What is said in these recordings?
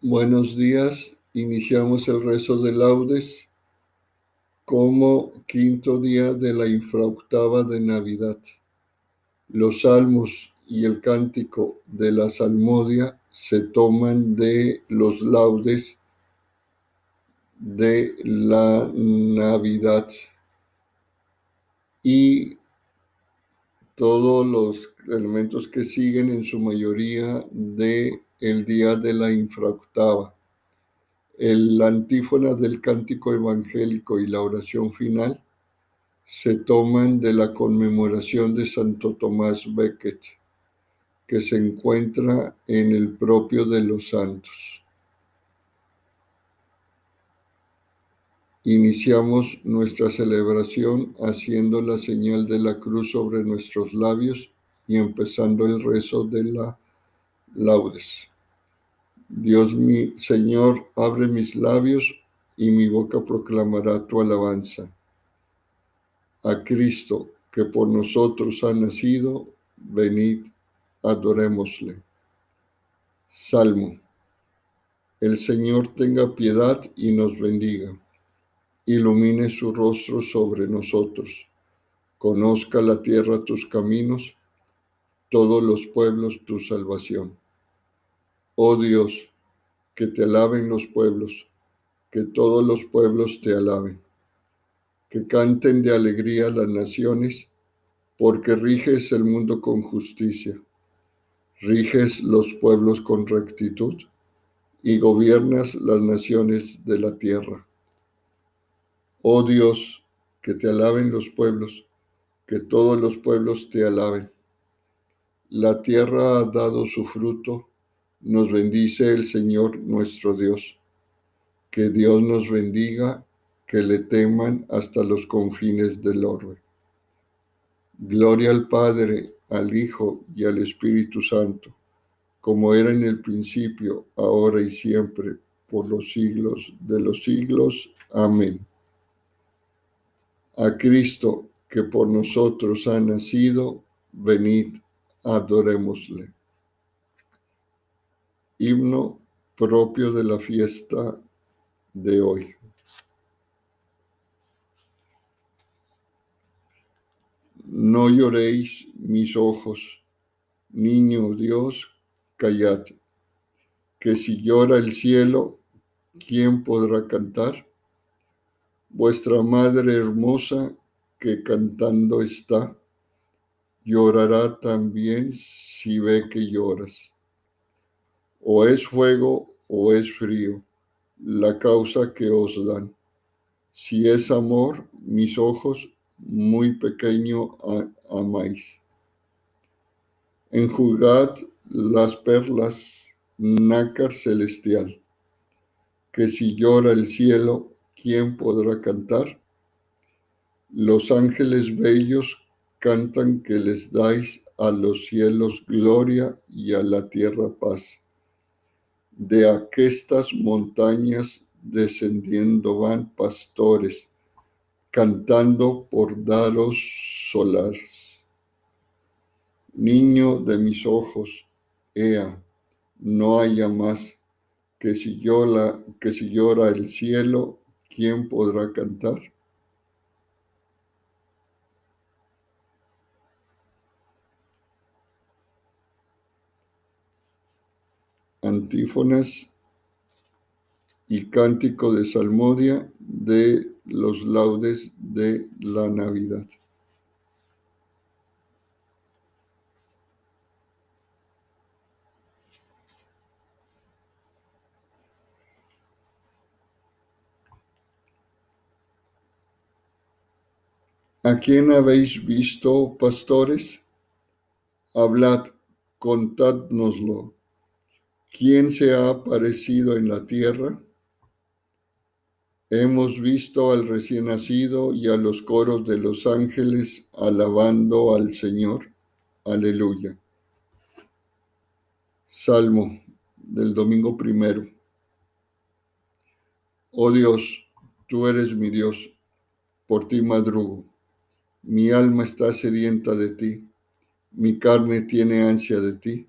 Buenos días, iniciamos el rezo de laudes como quinto día de la infraoctava de Navidad. Los salmos y el cántico de la salmodia se toman de los laudes de la Navidad y todos los elementos que siguen en su mayoría de el día de la infraoctava. El antífona del cántico evangélico y la oración final se toman de la conmemoración de Santo Tomás Becket, que se encuentra en el propio de los santos. Iniciamos nuestra celebración haciendo la señal de la cruz sobre nuestros labios y empezando el rezo de la laudes. Dios mi Señor, abre mis labios y mi boca proclamará tu alabanza. A Cristo, que por nosotros ha nacido, venid, adorémosle. Salmo. El Señor tenga piedad y nos bendiga. Ilumine su rostro sobre nosotros. Conozca la tierra tus caminos, todos los pueblos tu salvación. Oh Dios, que te alaben los pueblos, que todos los pueblos te alaben, que canten de alegría las naciones, porque riges el mundo con justicia, riges los pueblos con rectitud y gobiernas las naciones de la tierra. Oh Dios, que te alaben los pueblos, que todos los pueblos te alaben. La tierra ha dado su fruto nos bendice el Señor nuestro Dios. Que Dios nos bendiga, que le teman hasta los confines del orbe. Gloria al Padre, al Hijo y al Espíritu Santo, como era en el principio, ahora y siempre, por los siglos de los siglos. Amén. A Cristo, que por nosotros ha nacido, venid, adorémosle himno propio de la fiesta de hoy. No lloréis mis ojos, niño Dios, callad, que si llora el cielo, ¿quién podrá cantar? Vuestra madre hermosa, que cantando está, llorará también si ve que lloras o es fuego o es frío, la causa que os dan. Si es amor, mis ojos muy pequeño amáis. Enjugad las perlas, nácar celestial, que si llora el cielo, ¿quién podrá cantar? Los ángeles bellos cantan que les dais a los cielos gloria y a la tierra paz de aquestas montañas descendiendo van pastores, cantando por daros solar. Niño de mis ojos, ea, no haya más, que si, que si llora el cielo, ¿quién podrá cantar? Antífonas y cántico de salmodia de los laudes de la Navidad. ¿A quién habéis visto, pastores? Hablad, contádnoslo ¿Quién se ha aparecido en la tierra? Hemos visto al recién nacido y a los coros de los ángeles alabando al Señor. Aleluya. Salmo del domingo primero. Oh Dios, tú eres mi Dios, por ti madrugo. Mi alma está sedienta de ti, mi carne tiene ansia de ti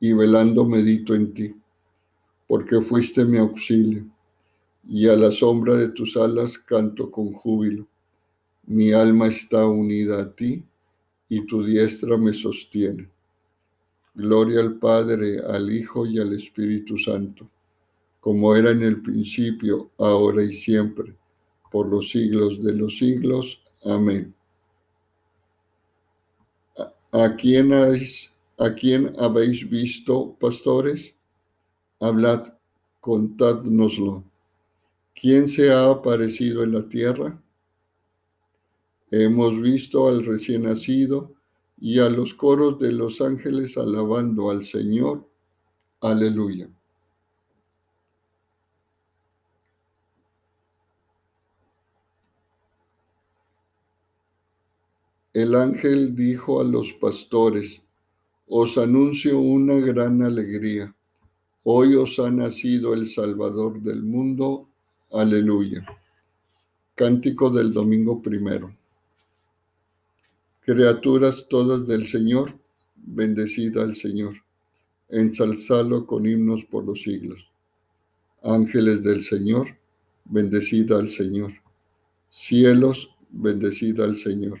y velando medito en ti, porque fuiste mi auxilio y a la sombra de tus alas canto con júbilo. Mi alma está unida a ti y tu diestra me sostiene. Gloria al Padre, al Hijo y al Espíritu Santo, como era en el principio, ahora y siempre, por los siglos de los siglos. Amén. ¿A quién, habéis, ¿A quién habéis visto, pastores? Hablad, contádnoslo. ¿Quién se ha aparecido en la tierra? Hemos visto al recién nacido y a los coros de los ángeles alabando al Señor. Aleluya. El ángel dijo a los pastores, os anuncio una gran alegría. Hoy os ha nacido el Salvador del mundo. Aleluya. Cántico del domingo primero. Criaturas todas del Señor, bendecida al Señor, ensalzalo con himnos por los siglos. Ángeles del Señor, bendecida al Señor. Cielos, bendecida al Señor.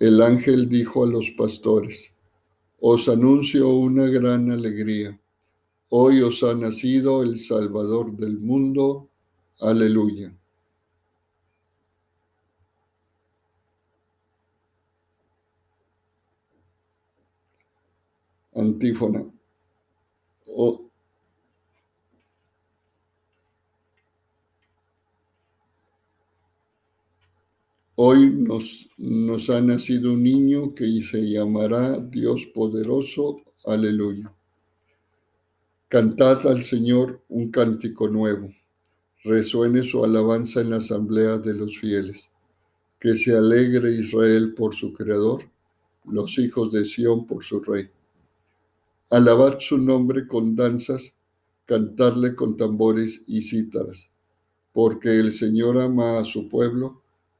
El ángel dijo a los pastores, os anuncio una gran alegría. Hoy os ha nacido el Salvador del mundo. Aleluya. Antífona. Hoy nos, nos ha nacido un niño que se llamará Dios poderoso. Aleluya. Cantad al Señor un cántico nuevo. Resuene su alabanza en la asamblea de los fieles. Que se alegre Israel por su Creador, los hijos de Sión por su Rey. Alabad su nombre con danzas, cantadle con tambores y cítaras, porque el Señor ama a su pueblo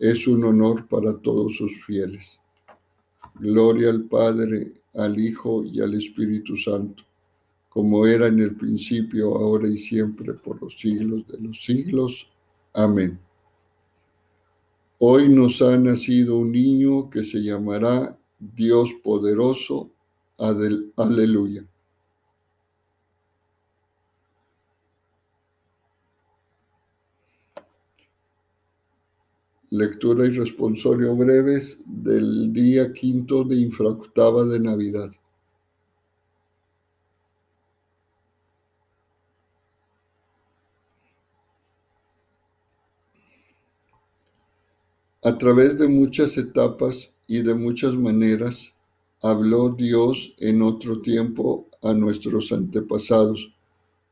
es un honor para todos sus fieles. Gloria al Padre, al Hijo y al Espíritu Santo, como era en el principio, ahora y siempre, por los siglos de los siglos. Amén. Hoy nos ha nacido un niño que se llamará Dios poderoso. Aleluya. Lectura y responsorio breves del día quinto de infraoctava de Navidad. A través de muchas etapas y de muchas maneras, habló Dios en otro tiempo a nuestros antepasados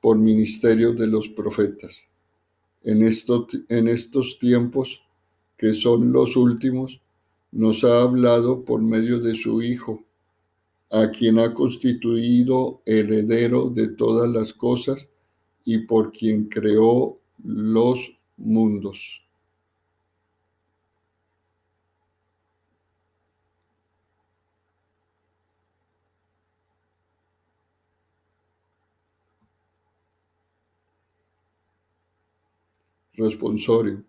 por ministerio de los profetas. En, en estos tiempos, que son los últimos, nos ha hablado por medio de su Hijo, a quien ha constituido heredero de todas las cosas y por quien creó los mundos. Responsorio.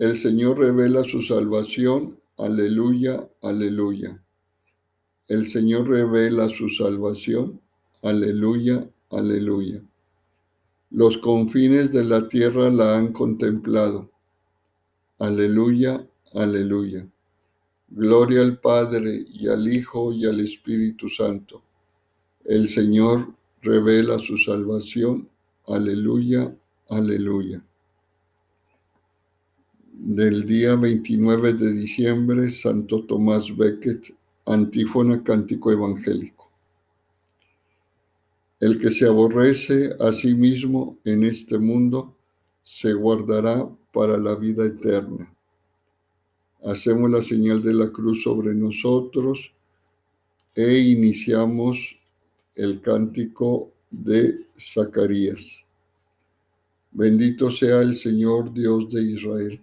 El Señor revela su salvación. Aleluya, aleluya. El Señor revela su salvación. Aleluya, aleluya. Los confines de la tierra la han contemplado. Aleluya, aleluya. Gloria al Padre y al Hijo y al Espíritu Santo. El Señor revela su salvación. Aleluya, aleluya del día 29 de diciembre, Santo Tomás Becket, antífona cántico evangélico. El que se aborrece a sí mismo en este mundo, se guardará para la vida eterna. Hacemos la señal de la cruz sobre nosotros e iniciamos el cántico de Zacarías. Bendito sea el Señor Dios de Israel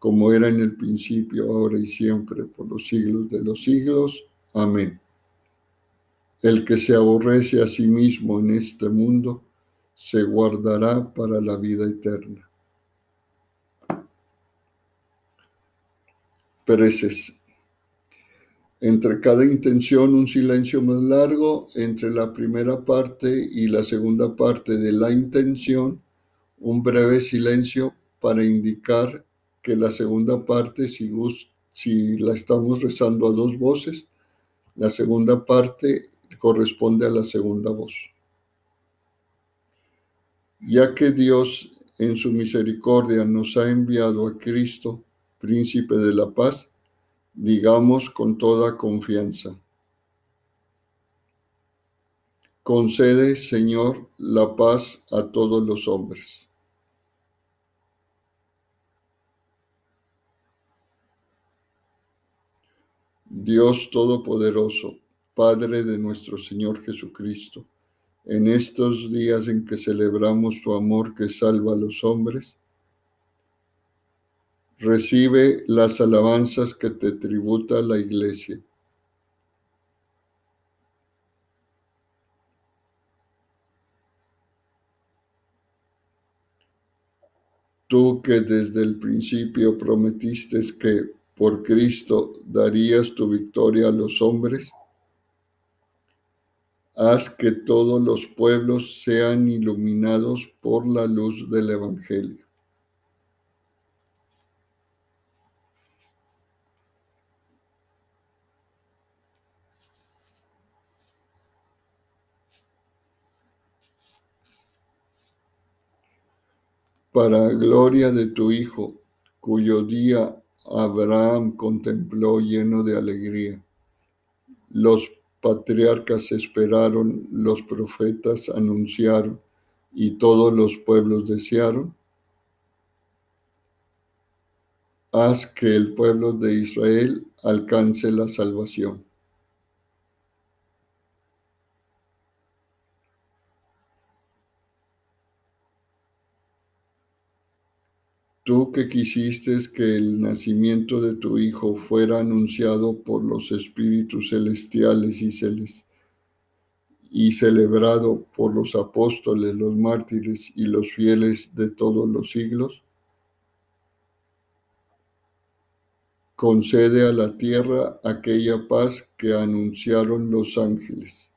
como era en el principio, ahora y siempre, por los siglos de los siglos. Amén. El que se aborrece a sí mismo en este mundo, se guardará para la vida eterna. Pereces. Entre cada intención un silencio más largo, entre la primera parte y la segunda parte de la intención, un breve silencio para indicar que la segunda parte, si, si la estamos rezando a dos voces, la segunda parte corresponde a la segunda voz. Ya que Dios en su misericordia nos ha enviado a Cristo, príncipe de la paz, digamos con toda confianza. Concede, Señor, la paz a todos los hombres. Dios Todopoderoso, Padre de nuestro Señor Jesucristo, en estos días en que celebramos tu amor que salva a los hombres, recibe las alabanzas que te tributa la Iglesia. Tú que desde el principio prometiste que por Cristo darías tu victoria a los hombres, haz que todos los pueblos sean iluminados por la luz del Evangelio. Para gloria de tu Hijo, cuyo día Abraham contempló lleno de alegría. Los patriarcas esperaron, los profetas anunciaron y todos los pueblos desearon. Haz que el pueblo de Israel alcance la salvación. Tú que quisiste que el nacimiento de tu Hijo fuera anunciado por los espíritus celestiales y, y celebrado por los apóstoles, los mártires y los fieles de todos los siglos, concede a la tierra aquella paz que anunciaron los ángeles.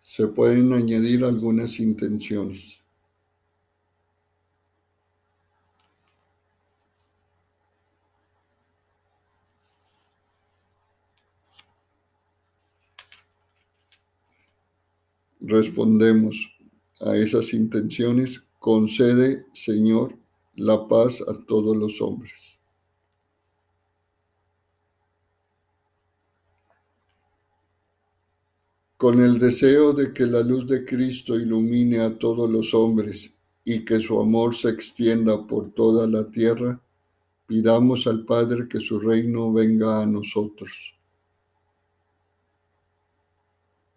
Se pueden añadir algunas intenciones. Respondemos a esas intenciones, concede, Señor, la paz a todos los hombres. Con el deseo de que la luz de Cristo ilumine a todos los hombres y que su amor se extienda por toda la tierra, pidamos al Padre que su reino venga a nosotros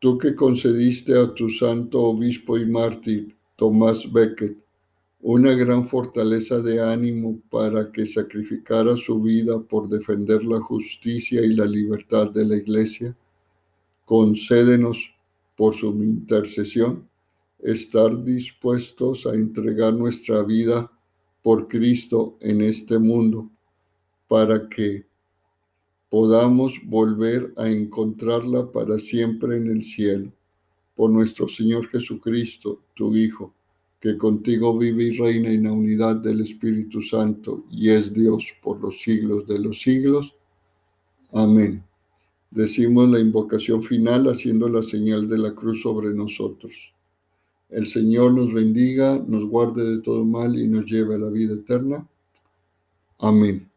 tú que concediste a tu santo obispo y mártir Tomás Becket una gran fortaleza de ánimo para que sacrificara su vida por defender la justicia y la libertad de la Iglesia, concédenos por su intercesión estar dispuestos a entregar nuestra vida por Cristo en este mundo, para que podamos volver a encontrarla para siempre en el cielo. Por nuestro Señor Jesucristo, tu Hijo, que contigo vive y reina en la unidad del Espíritu Santo y es Dios por los siglos de los siglos. Amén. Decimos la invocación final haciendo la señal de la cruz sobre nosotros. El Señor nos bendiga, nos guarde de todo mal y nos lleve a la vida eterna. Amén.